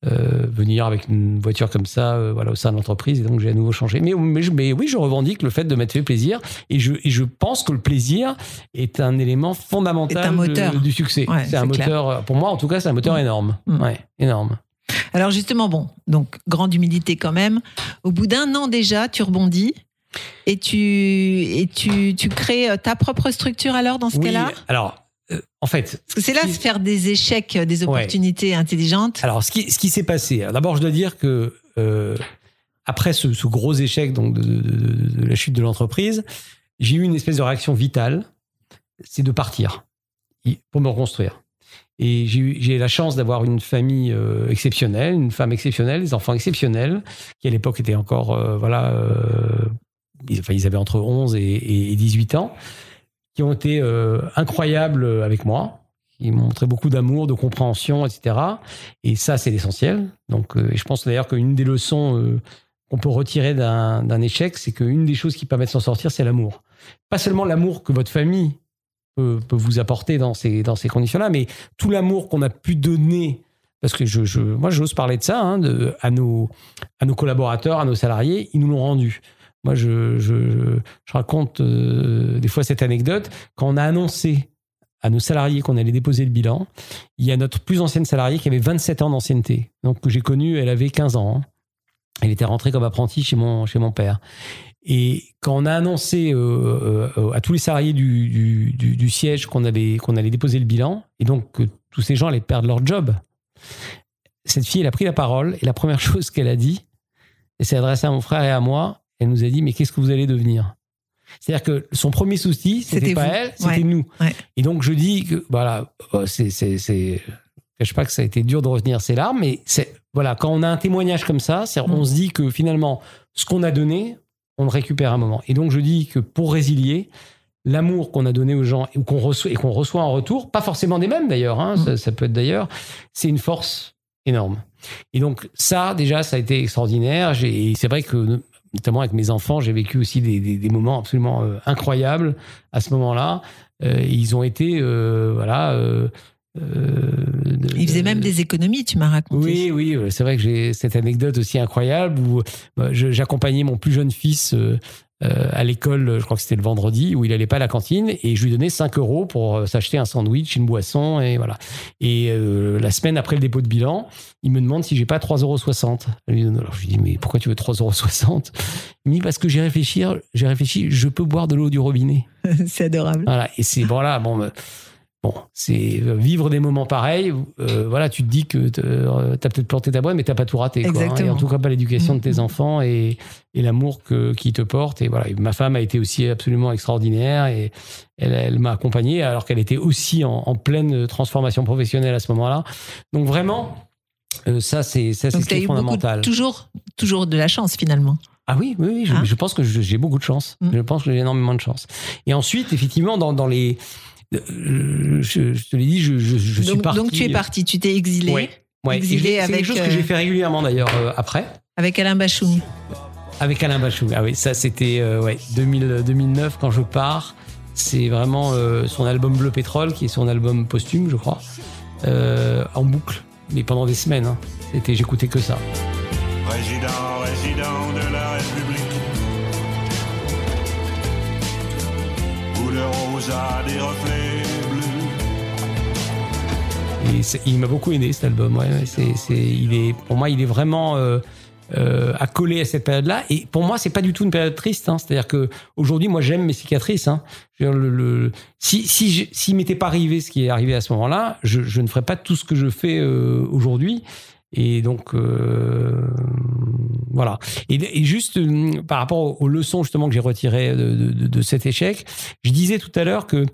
euh, euh, venir avec une voiture comme ça euh, voilà, au sein de l'entreprise. Et donc j'ai à nouveau changé. Mais, mais, je- mais oui, je revendique le fait de m'être fait plaisir. Et je, et je pense que le plaisir est un élément fondamental Est un moteur. de- du succès. Ouais, c'est un clair. moteur, pour moi en tout cas, c'est un moteur Mm. énorme. Mm. Ouais, énorme. Alors justement, bon, donc grande humilité quand même. Au bout d'un an déjà, tu rebondis et tu et tu, tu crées euh, ta propre structure alors dans ce Oui, cas-là? alors, euh, en fait, c'est là qui- se faire des échecs, euh, des opportunités intelligentes. Alors, ce qui, ce qui s'est passé, d'abord, je dois dire que euh, après ce, ce gros échec donc de, de- de- de la chute de l'entreprise, j'ai eu une espèce de réaction vitale, c'est de partir pour me reconstruire. Et j'ai eu- la chance d'avoir une famille euh, exceptionnelle, une femme exceptionnelle, des enfants exceptionnels, qui à l'époque étaient encore, euh, voilà, euh, ils, enfin, ils avaient entre 11 et, et 18 ans, qui ont été euh, incroyables avec moi, qui m'ont montré beaucoup d'amour, de compréhension, etc. Et ça, c'est l'essentiel. Donc, euh, je pense d'ailleurs qu'une des leçons euh, qu'on peut retirer d'un échec, c'est qu'une des choses qui permettent de s'en sortir, c'est l'amour. Pas seulement l'amour que votre famille peut, vous apporter dans ces, conditions-là. Mais tout l'amour qu'on a pu donner, parce que moi, j'ose parler de ça, hein, à nos collaborateurs, à nos salariés, ils nous l'ont rendu. Moi, je, je, raconte euh, des fois cette anecdote. Quand on a annoncé à nos salariés qu'on allait déposer le bilan, il y a notre plus ancienne salariée qui avait 27 ans d'ancienneté. Donc, que j'ai connue, elle avait 15 ans. hein. Elle était rentrée comme apprentie chez mon, chez mon père. Et quand on a annoncé euh, euh, à tous les salariés du, du, siège qu'on avait qu'on allait déposer le bilan, et donc que tous ces gens allaient perdre leur job, cette fille, elle a pris la parole, et la première chose qu'elle a dit, et s'est adressée à mon frère et à moi, elle nous a dit, mais qu'est-ce que vous allez devenir? C'est-à-dire que son premier souci, c'était pas vous. elle, c'était Ouais. nous. Ouais. Et donc je dis que, voilà, euh, c'est... c'est, c'est je cache pas que ça a été dur de retenir ses larmes, mais c'est voilà, quand on a un témoignage comme ça, c'est, on Mm. se dit que finalement, ce qu'on a donné, on le récupère à un moment. Et donc je dis que pour résilier, l'amour qu'on a donné aux gens et qu'on reçoit, et qu'on reçoit en retour, pas forcément des mêmes d'ailleurs, hein, Mm. ça, ça peut être d'ailleurs, c'est une force énorme. Et donc ça, déjà, ça a été extraordinaire. J'ai- et c'est vrai que notamment avec mes enfants, j'ai vécu aussi des, des- des moments absolument euh, incroyables à ce moment-là. Euh, ils ont été, euh, voilà. de- Il faisait de- même des économies, tu m'as raconté. oui, oui, c'est vrai que j'ai cette anecdote aussi incroyable où je- j'accompagnais mon plus jeune fils à l'école, je crois que c'était le vendredi, où il allait pas à la cantine et je lui donnais 5 euros pour euh, s'acheter un sandwich, une boisson et voilà. Et euh, la semaine après le dépôt de bilan, il me demande si j'ai pas 3,60 euros. Alors je lui dis, mais pourquoi tu veux 3,60 euros Il me dit, parce que j'ai réfléchi, j'ai réfléchi, je peux boire de l'eau du robinet. c'est adorable. Voilà, et c'est voilà, bon, bon, c'est euh, vivre des moments pareils. euh, voilà, tu te dis que tu as peut-être planté ta boîte, mais t'as pas tout raté. Quoi, hein. Exactement. et en tout cas, pas l'éducation de tes Mhm. enfants et, et l'amour que qui te porte. Et voilà, et ma femme a été aussi absolument extraordinaire et elle, elle m'a accompagné alors qu'elle était aussi en, en pleine transformation professionnelle à ce moment-là. Donc vraiment. euh, ça, c'est ça, c'est est eu fondamental. toujours, toujours de la chance finalement. Ah oui, oui, oui je, Hein je pense que j'ai beaucoup de chance. Mm. Je pense que j'ai énormément de chance. Et ensuite, effectivement, dans, dans les. Euh, Je, je te l'ai dit, je, je, je suis donc, parti. donc tu es parti, tu t'es exilé Ouais, ouais. C'est avec, quelque chose euh, que j'ai fait régulièrement d'ailleurs euh, après, avec Alain Bachoum. avec Alain Bachou. Ah oui, ça c'était euh, ouais, 2000, 2009 quand je pars. C'est vraiment euh, son album Bleu Pétrole, qui est son album posthume, je crois, euh, en boucle, mais pendant des semaines. hein. C'était, j'écoutais que ça. Président, résident de la République. Il m'a beaucoup aidé cet album. C'est, pour moi, il est vraiment euh, euh, accolé à cette période-là. Et pour moi, c'est pas du tout une période triste. Hein. C'est-à-dire que aujourd'hui, moi, j'aime mes cicatrices. Hein. Dire, si si m'était pas arrivé ce qui est arrivé à ce moment-là, je, je ne ferais pas tout ce que je fais euh, aujourd'hui. Et donc euh, voilà. Et, juste euh, par rapport aux, leçons justement que j'ai retirées de, cet échec, je disais tout à l'heure que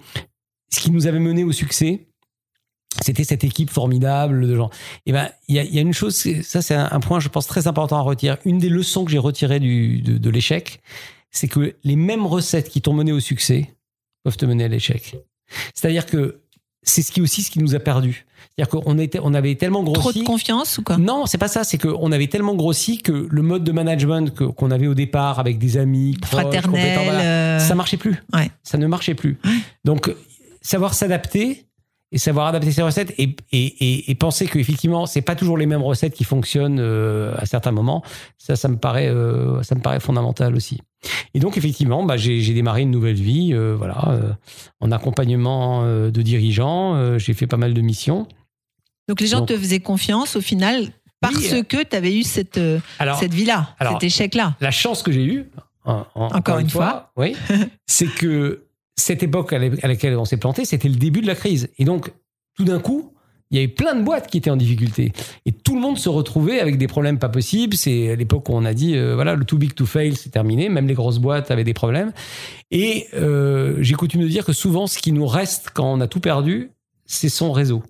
ce qui nous avait mené au succès, c'était cette équipe formidable de gens. Et ben, il y a, une chose, ça c'est un, point, je pense, très important à retirer. Une des leçons que j'ai retirées de l'échec, c'est que les mêmes recettes qui t'ont mené au succès peuvent te mener à l'échec. C'est-à-dire que c'est ce qui aussi ce qui nous a perdu. C'est-à-dire qu'on était, on avait tellement grossi. Trop de confiance ou quoi? Non, c'est pas ça. C'est qu'on avait tellement grossi que le mode de management que- qu'on avait au départ avec des amis, proches, compétents, Fraternel. voilà, euh, ça marchait plus. Ouais. Ça ne marchait plus. Donc, savoir s'adapter et savoir adapter ses recettes et, et, et, penser qu'effectivement, c'est pas toujours les mêmes recettes qui fonctionnent euh, à certains moments, ça, ça me paraît, euh, ça me paraît fondamental aussi. Et donc, effectivement, bah, j'ai démarré une nouvelle vie, euh, voilà, en accompagnement de dirigeants. j'ai fait pas mal de missions. Donc les gens Donc- te faisaient confiance au final parce Oui, que tu avais eu cette, Alors, cette vie-là, cet échec-là. la chance que j'ai eue, en- en- encore, une oui, c'est que cette époque à la- à laquelle on s'est planté, c'était le début de la crise. Et donc, tout d'un coup, il y avait plein de boîtes qui étaient en difficulté. Et tout le monde se retrouvait avec des problèmes pas possibles. C'est l'époque où on a dit, euh, voilà, le too big to fail, c'est terminé. Même les grosses boîtes avaient des problèmes. Et euh, j'ai coutume de dire que souvent, ce qui nous reste quand on a tout perdu, c'est son réseau.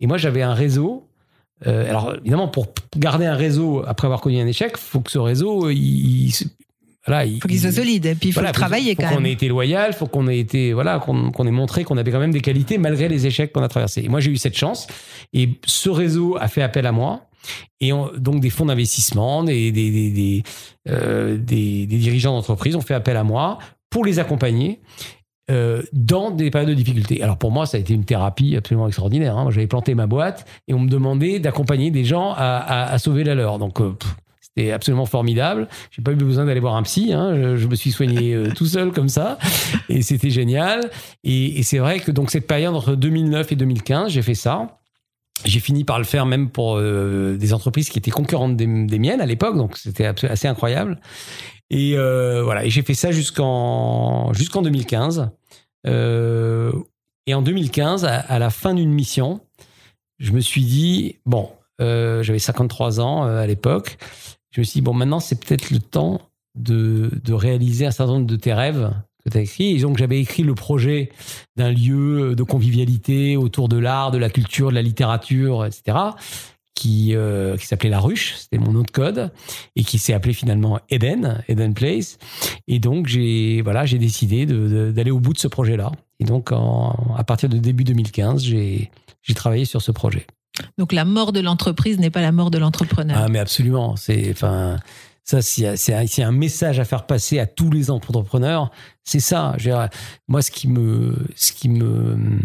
Et moi, j'avais un réseau. euh, alors, évidemment, pour garder un réseau après avoir connu un échec, faut que ce réseau, il, il- voilà, il faut qu'il soit solide. Et puis il faut voilà, travailler faut quand qu'on même. ait été loyal, faut qu'on ait été voilà, qu'on qu'on ait montré qu'on avait quand même des qualités malgré les échecs qu'on a traversés. Et moi j'ai eu cette chance et ce réseau a fait appel à moi et on- donc des fonds d'investissement, des des, des, des, euh, des- des dirigeants d'entreprise ont fait appel à moi pour les accompagner. euh, dans des périodes de difficulté. Alors pour moi, ça a été une thérapie absolument extraordinaire. hein. Moi, J'avais planté ma boîte et on me demandait d'accompagner des gens à, à- à sauver la leur. Donc euh, pff, c'était absolument formidable. J'ai pas eu besoin d'aller voir un psy. hein. Je, je me suis soigné euh, tout seul comme ça et c'était génial. Et, et c'est vrai que donc cette période entre 2009 et 2015, j'ai fait ça. J'ai fini par le faire même pour euh, des entreprises qui étaient concurrentes des, des miennes à l'époque, donc c'était assez incroyable. Et euh, voilà, et j'ai fait ça jusqu'en jusqu'en 2015. Euh, et en 2015, à, à la fin d'une mission, je me suis dit bon, j'avais 53 ans à l'époque. Je me suis dit bon, maintenant c'est peut-être le temps de, de réaliser un certain nombre de tes rêves que tu as écrits. Et donc j'avais écrit le projet d'un lieu de convivialité autour de l'art, de la culture, de la littérature, etc. Qui, euh, qui s'appelait La Ruche, c'était mon nom de code, et qui s'est appelé finalement Eden, Eden Place. Et donc j'ai voilà, j'ai décidé d'aller au bout de ce projet-là. Et donc à partir de début 2015, j'ai j'ai travaillé sur ce projet. Donc la mort de l'entreprise n'est pas la mort de l'entrepreneur. Ah mais absolument, c'est enfin ça c'est un, message à faire passer à tous les entrepreneurs, c'est ça. Moi ce qui me ce qui me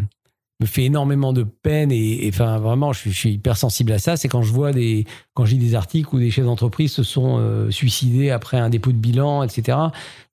me fait énormément de peine et, enfin vraiment je suis, je suis hyper sensible à ça, c'est quand je vois des quand lis des articles où des chefs d'entreprise se sont euh, suicidés après un dépôt de bilan, etc.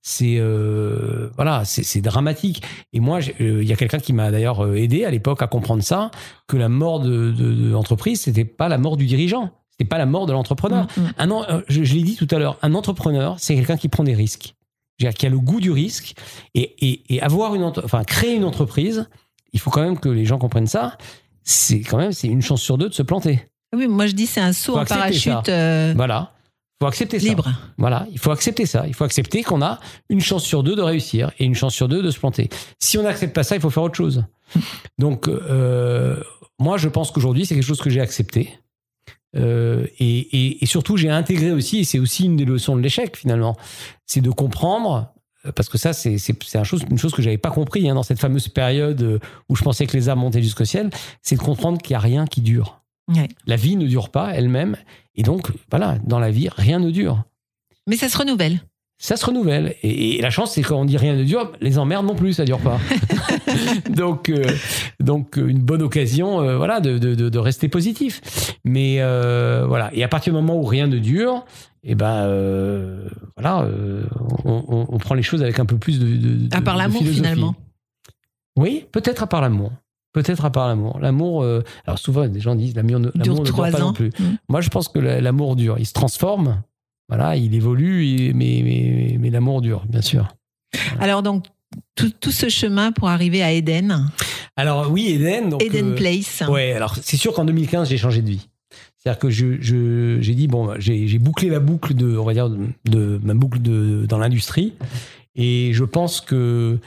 C'est euh, voilà, c'est dramatique. Et moi, j'ai- euh, il y a quelqu'un qui m'a d'ailleurs aidé à l'époque à comprendre ça, que la mort de, de, de l'entreprise, c'était pas la mort du dirigeant, c'était pas la mort de l'entrepreneur. Mm, mm. Un je, je l'ai dit tout à l'heure, un entrepreneur, c'est quelqu'un qui prend des risques, qui a le goût du risque et, et, et avoir une, enfin créer une entreprise. Il faut quand même que les gens comprennent ça. C'est quand même c'est une chance sur deux de se planter. Oui, moi je dis c'est un saut en ça. parachute euh, Voilà, faut accepter ça. libre. Voilà, il faut accepter ça. Il faut accepter qu'on a une chance sur deux de réussir et une chance sur deux de se planter. Si on n'accepte pas ça, il faut faire autre chose. Donc, euh, moi, je pense qu'aujourd'hui, c'est quelque chose que j'ai accepté. Euh, et, et- et surtout, j'ai intégré aussi, et c'est aussi une des leçons de l'échec finalement, c'est de comprendre, parce que ça, c'est un chose, une chose que j'avais pas compris hein, dans cette fameuse période euh, où je pensais que les arbres montaient jusqu'au ciel, c'est de comprendre qu'il n'y a rien qui dure. Ouais. La vie ne dure pas elle-même, et donc voilà, dans la vie, rien ne dure Mais ça se renouvelle. ça se renouvelle. Et, et la chance, c'est quand on dit rien ne dure, les emmerdes non plus, ça dure pas. donc, euh, donc euh, une bonne occasion, euh, voilà, de, de, de, de rester positif. Mais euh, voilà. Et à partir du moment où rien ne dure, et ben euh, voilà, euh, on, on- on prend les choses avec un peu plus de. de- À part l'amour, finalement. Oui, peut-être à part l'amour. Peut-être à part l'amour. L'amour, euh, alors souvent des gens disent l'amour ne, Dure pas non plus. Mm. Moi, je pense que la- l'amour dure. Il se transforme. Voilà, il évolue, mais, mais, mais l'amour dure, bien sûr. Alors donc tout, tout ce chemin pour arriver à Eden, Alors oui, Eden. Donc, Eden Place. Ouais, alors c'est sûr qu'en 2015, j'ai changé de vie. C'est-à-dire que j'ai dit, bon, j'ai, bouclé la boucle de, on va dire, de, ma boucle de, dans l'industrie. Et je pense que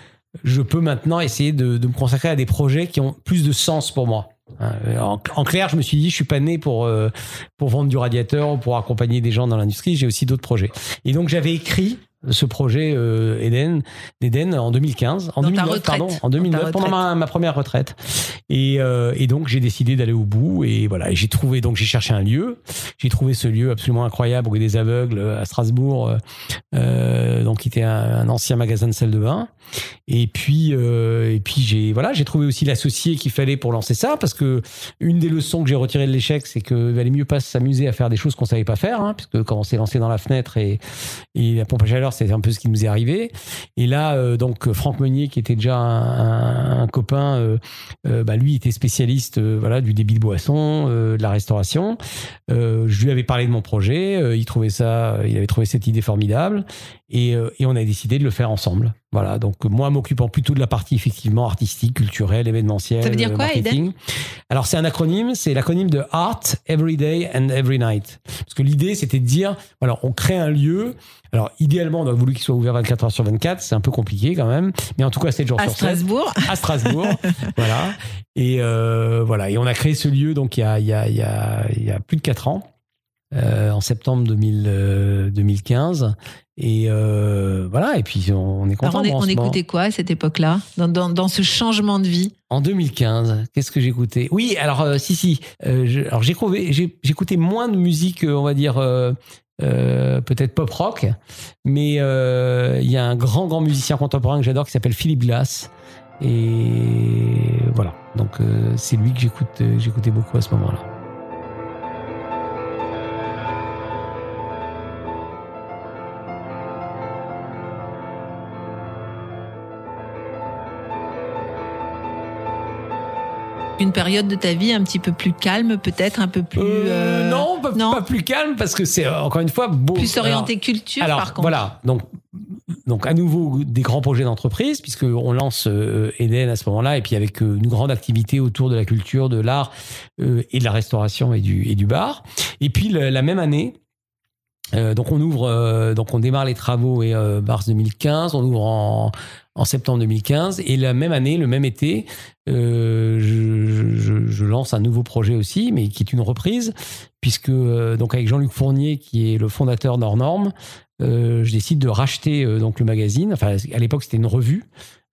je peux maintenant essayer de, me consacrer à des projets qui ont plus de sens pour moi. Hein, En, en clair, je me suis dit, je suis pas né pour, euh, pour vendre du radiateur ou pour accompagner des gens dans l'industrie. J'ai aussi d'autres projets. Et donc, j'avais écrit ce projet euh, Eden, d'Eden en 2015, en Dans ta 2009, retraite. pardon, en Dans ta 2009, pendant ma, ma première retraite. Et, euh, et donc j'ai décidé d'aller au bout et voilà. Et j'ai trouvé donc j'ai cherché un lieu. J'ai trouvé ce lieu absolument incroyable rue des Aveugles euh, à Strasbourg, euh, euh, donc qui était un, un ancien magasin de salle de bain. Et puis euh, et puis j'ai voilà j'ai trouvé aussi l'associé qu'il fallait pour lancer ça parce que une des leçons que j'ai retirées de l'échec c'est que valait mieux pas s'amuser à faire des choses qu'on savait pas faire hein, puisque quand on s'est lancé dans la fenêtre et, la pompe à chaleur c'était un peu ce qui nous est arrivé. Et là euh, donc Franck Meunier qui était déjà un, copain euh, bah, lui était spécialiste voilà du débit de boisson, de la restauration. Je lui avais parlé de mon projet, il trouvait ça, il avait trouvé cette idée formidable et, euh, et on a décidé de le faire ensemble. Voilà, donc moi m'occupant plutôt de la partie effectivement artistique, culturelle, événementielle. Ça veut dire euh, quoi, marketing. Alors c'est un acronyme, c'est l'acronyme de Art Every Day and Every Night. Parce que l'idée c'était de dire, voilà, on crée un lieu. Alors idéalement on a voulu qu'il soit ouvert 24 heures sur 24, c'est un peu compliqué quand même, mais en tout cas 7 jours à sur 7 Strasbourg. à Strasbourg. voilà. Et euh, voilà. Et on a créé ce lieu donc il y a, il y a, il y a, il y a plus de 4 ans, euh, en septembre 2000, euh, 2015. Et euh, voilà. Et puis on, est content. Alors on, est- on écoutait quoi à cette époque-là? Dans, dans, dans ce changement de vie? En 2015, qu'est-ce que j'écoutais? Oui, alors si si. Je- alors j'écoutais, moins de musique, on va dire euh, peut-être pop rock, mais euh, il y a un grand grand musicien contemporain que j'adore qui s'appelle Philippe Glass. Et voilà, donc euh, c'est lui que j'écoute, j'écoutais beaucoup à ce moment-là. Une période de ta vie un petit peu plus calme, peut-être un peu plus. Euh, euh, non, pas, non. pas plus calme parce que c'est euh, encore une fois beau. Plus orienté culture, Alors, par contre. voilà, donc, donc à nouveau des grands projets d'entreprise, puisqu'on lance euh, Eden à ce moment-là, et puis avec une grande activité autour de la culture, de l'art et de la restauration et du, et du bar. Et puis la même année, euh, donc on ouvre, euh, donc on démarre les travaux et euh, mars 2015, on ouvre en, en septembre 2015, et la même année, le même été, je, lance un nouveau projet aussi, mais qui est une reprise, puisque donc avec Jean-Luc Fournier, qui est le fondateur d'Hors-Normes, euh, je décide de racheter donc le magazine. Enfin, à l'époque, c'était une revue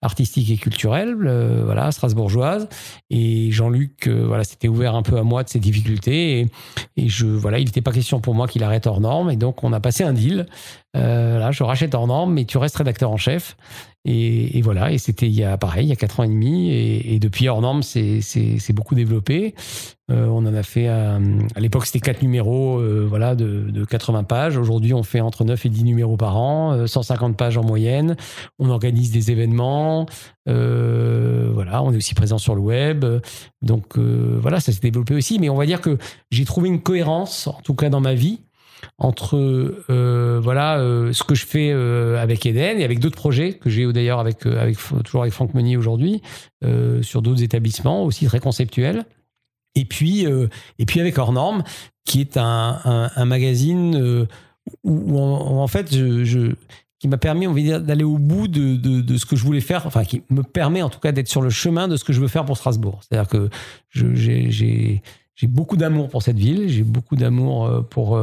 artistique et culturelle, euh, voilà, strasbourgeoise. Et Jean-Luc, euh, voilà, s'était ouvert un peu à moi de ses difficultés. Et, et je, voilà, il n'était pas question pour moi qu'il arrête hors norme. Et donc, on a passé un deal. Euh, je rachète hors norme, mais tu restes rédacteur en chef. Et, voilà, et c'était il y a pareil, il y a quatre ans et demi. Et, depuis hors norme, c'est beaucoup développé. Euh, on en a fait, euh, à l'époque, c'était quatre numéros voilà, de, de 80 pages. Aujourd'hui, on fait entre 9 et 10 numéros par an, euh, 150 pages en moyenne. On organise des événements. voilà, on est aussi présent sur le web. Donc voilà, ça s'est développé aussi. Mais on va dire que j'ai trouvé une cohérence, en tout cas dans ma vie, entre euh, voilà euh, ce que je fais euh, avec Eden et avec d'autres projets que j'ai d'ailleurs avec, avec toujours avec Franck Meunier aujourd'hui sur d'autres établissements aussi très conceptuels. Et puis, et puis avec Hors Norme, qui est un, un, magazine où, en, fait, je, qui m'a permis, on va dire, d'aller au bout de, de, ce que je voulais faire, enfin, qui me permet en tout cas d'être sur le chemin de ce que je veux faire pour Strasbourg. C'est-à-dire que j'ai- j'ai beaucoup d'amour pour cette ville, j'ai beaucoup d'amour pour,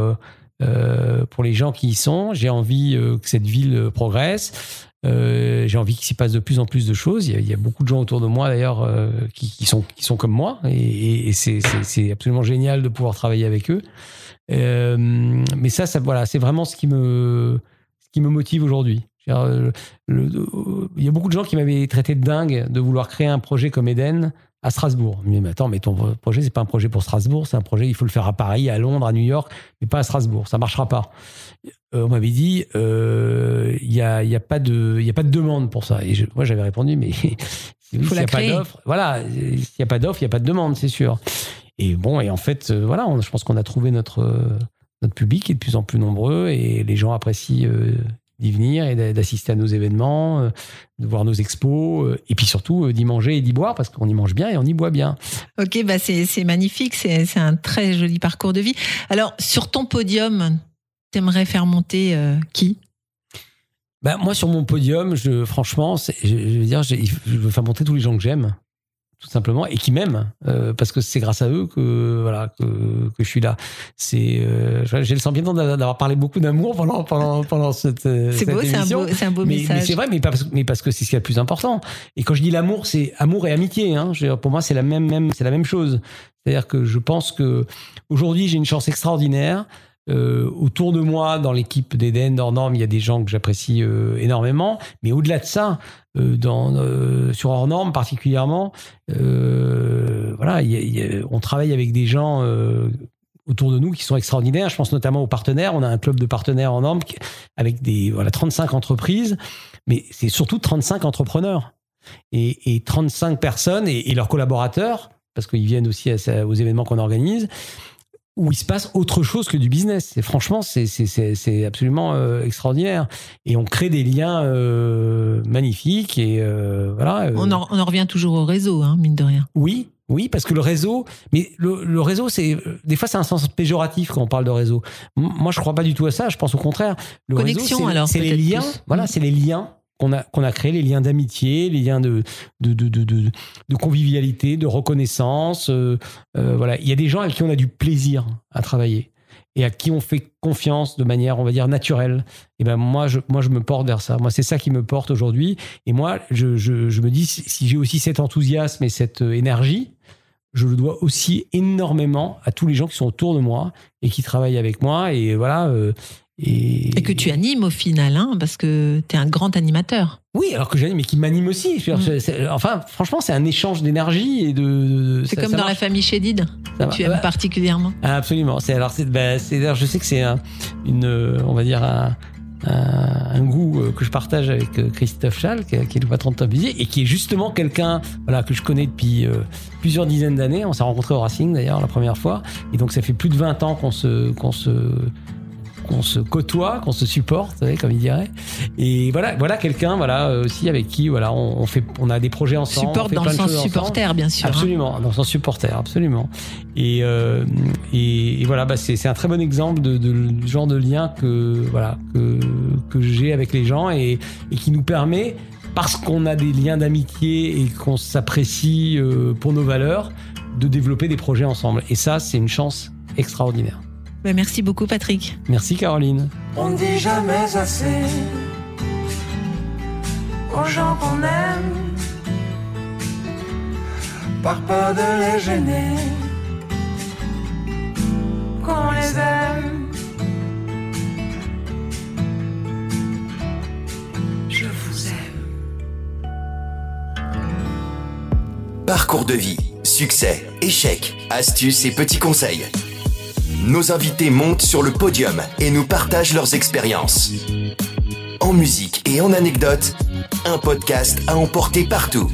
euh, pour les gens qui y sont, j'ai envie euh, que cette ville euh, progresse. J'ai envie qu'il s'y passe de plus en plus de choses. Il y a, beaucoup de gens autour de moi d'ailleurs qui, sont, qui sont comme moi et, et- c'est- absolument génial de pouvoir travailler avec eux. Mais ça, ça voilà, c'est vraiment ce qui me, ce qui me motive aujourd'hui. Il y a beaucoup de gens qui m'avaient traité de dingue de vouloir créer un projet comme Eden à Strasbourg. Mais, mais attends, mais ton projet, c'est pas un projet pour Strasbourg, c'est un projet, il faut le faire à Paris, à Londres, à New York, mais pas à Strasbourg. Ça marchera pas. Euh, on m'avait dit, euh, il y a, il y a pas de, y a pas de demande pour ça. Et je- moi, j'avais répondu, mais s'il n'y a pas d'offre, voilà, s'il n'y a pas d'offre, il n'y a pas de demande, c'est sûr. Et bon, et en fait, euh, voilà, on- je pense qu'on a trouvé notre, euh, notre public qui est de plus en plus nombreux et les gens apprécient euh, d'y venir et d'a- d'assister à nos événements, euh, de voir nos expos euh, et puis surtout euh, d'y manger et d'y boire parce qu'on y mange bien et on y boit bien. Ok, bah c'est magnifique, c'est un très joli parcours de vie. Alors, sur ton podium, t'aimerais faire monter euh, qui? Bah, moi, sur mon podium, je, franchement, je, je veux dire, je veux faire monter tous les gens que j'aime, tout simplement, et qui m'aiment, euh, parce que c'est grâce à eux que voilà que, que je suis là. C'est, euh, j'ai le sentiment d'a- d'avoir parlé beaucoup d'amour pendant pendant pendant cette, euh, C'est beau, c'est un beau, c'est un beau mais, mais message. c'est vrai, mais, pas parce, mais parce que c'est ce qui est le plus important. Et quand je dis l'amour, c'est amour et amitié. Hein. Je pour moi, c'est la même, même, c'est la même chose. C'est-à-dire que je pense que aujourd'hui, j'ai une chance extraordinaire. Euh, autour de moi, dans l'équipe d'Eden, Normes, il y a des gens que j'apprécie euh, énormément. Mais au-delà de ça, euh, dans, sur Hors Normes particulièrement, voilà, on travaille avec des gens autour de nous qui sont extraordinaires. Je pense notamment aux partenaires. On a un club de partenaires en normes qui- avec des voilà 35 entreprises, mais c'est surtout 35 entrepreneurs et, et 35 personnes et, leurs collaborateurs parce qu'ils viennent aussi aux événements qu'on organise où il se passe autre chose que du business. Et franchement, c'est c'est- c'est- c'est absolument euh, extraordinaire. Et on crée des liens euh, magnifiques. Et euh, voilà. euh, On en, on en revient toujours au réseau, hein, mine de rien. oui, oui, parce que le réseau, mais le, le réseau, c'est euh, des fois c'est un sens péjoratif quand on parle de réseau. Moi, je crois pas du tout à ça. Je pense au contraire. Le Connexion, réseau, alors, c'est les liens. plus. Voilà, Mm. c'est les liens qu'on a qu'on a créés, les liens d'amitié, les liens de de de de, convivialité, de reconnaissance. euh, euh, voilà, il y a des gens avec qui on a du plaisir à travailler et à qui on fait confiance de manière, on va dire, naturelle. Et ben moi, je, moi, je me porte vers ça. Moi, c'est ça qui me porte aujourd'hui. Et moi, je, je, me dis, si j'ai aussi cet enthousiasme et cette euh, énergie, je le dois aussi énormément à tous les gens qui sont autour de moi et qui travaillent avec moi. Et voilà. Et, Et que tu animes au final, hein, parce que tu es un grand animateur. Oui, alors que j'anime, mais qui m'anime aussi. Dire, Mm. enfin, franchement, c'est un échange d'énergie et de. de- C'est comme dans marche. la famille Chédid, que tu aimes Ouais. particulièrement. Ah, Absolument. C'est alors c'est bah, d'ailleurs, je sais que c'est un, une euh, on va dire un, un, un goût euh, que je partage avec euh, Christophe Schall qui, est- le patron de Top Music et qui est justement quelqu'un voilà que je connais depuis euh, plusieurs dizaines d'années. On s'est rencontrés au Racing d'ailleurs la première fois et donc ça fait plus de 20 ans qu'on se qu'on se qu'on se côtoie, qu'on se supporte, comme il dirait. Et voilà, voilà quelqu'un, voilà euh, aussi avec qui, voilà, on, on fait, on a des projets ensemble. fait dans le sens ensemble. supporter, bien sûr. hein. Absolument, dans son supporter, absolument. Et, euh, et, et voilà, bah c'est c'est un très bon exemple de, de- du genre de lien que voilà que, que j'ai avec les gens et, et qui nous permet, parce qu'on a des liens d'amitié et qu'on s'apprécie euh, pour nos valeurs, de développer des projets ensemble. Et ça, c'est une chance extraordinaire. Bah, merci beaucoup, Patrick. Merci Caroline. On ne dit jamais assez aux gens qu'on aime, par peur de les gêner, qu'on les aime. Je vous aime. Parcours de vie, succès, échecs, astuces et petits conseils. Nos invités montent sur le podium et nous partagent leurs expériences. En musique et en anecdotes, un podcast à emporter partout.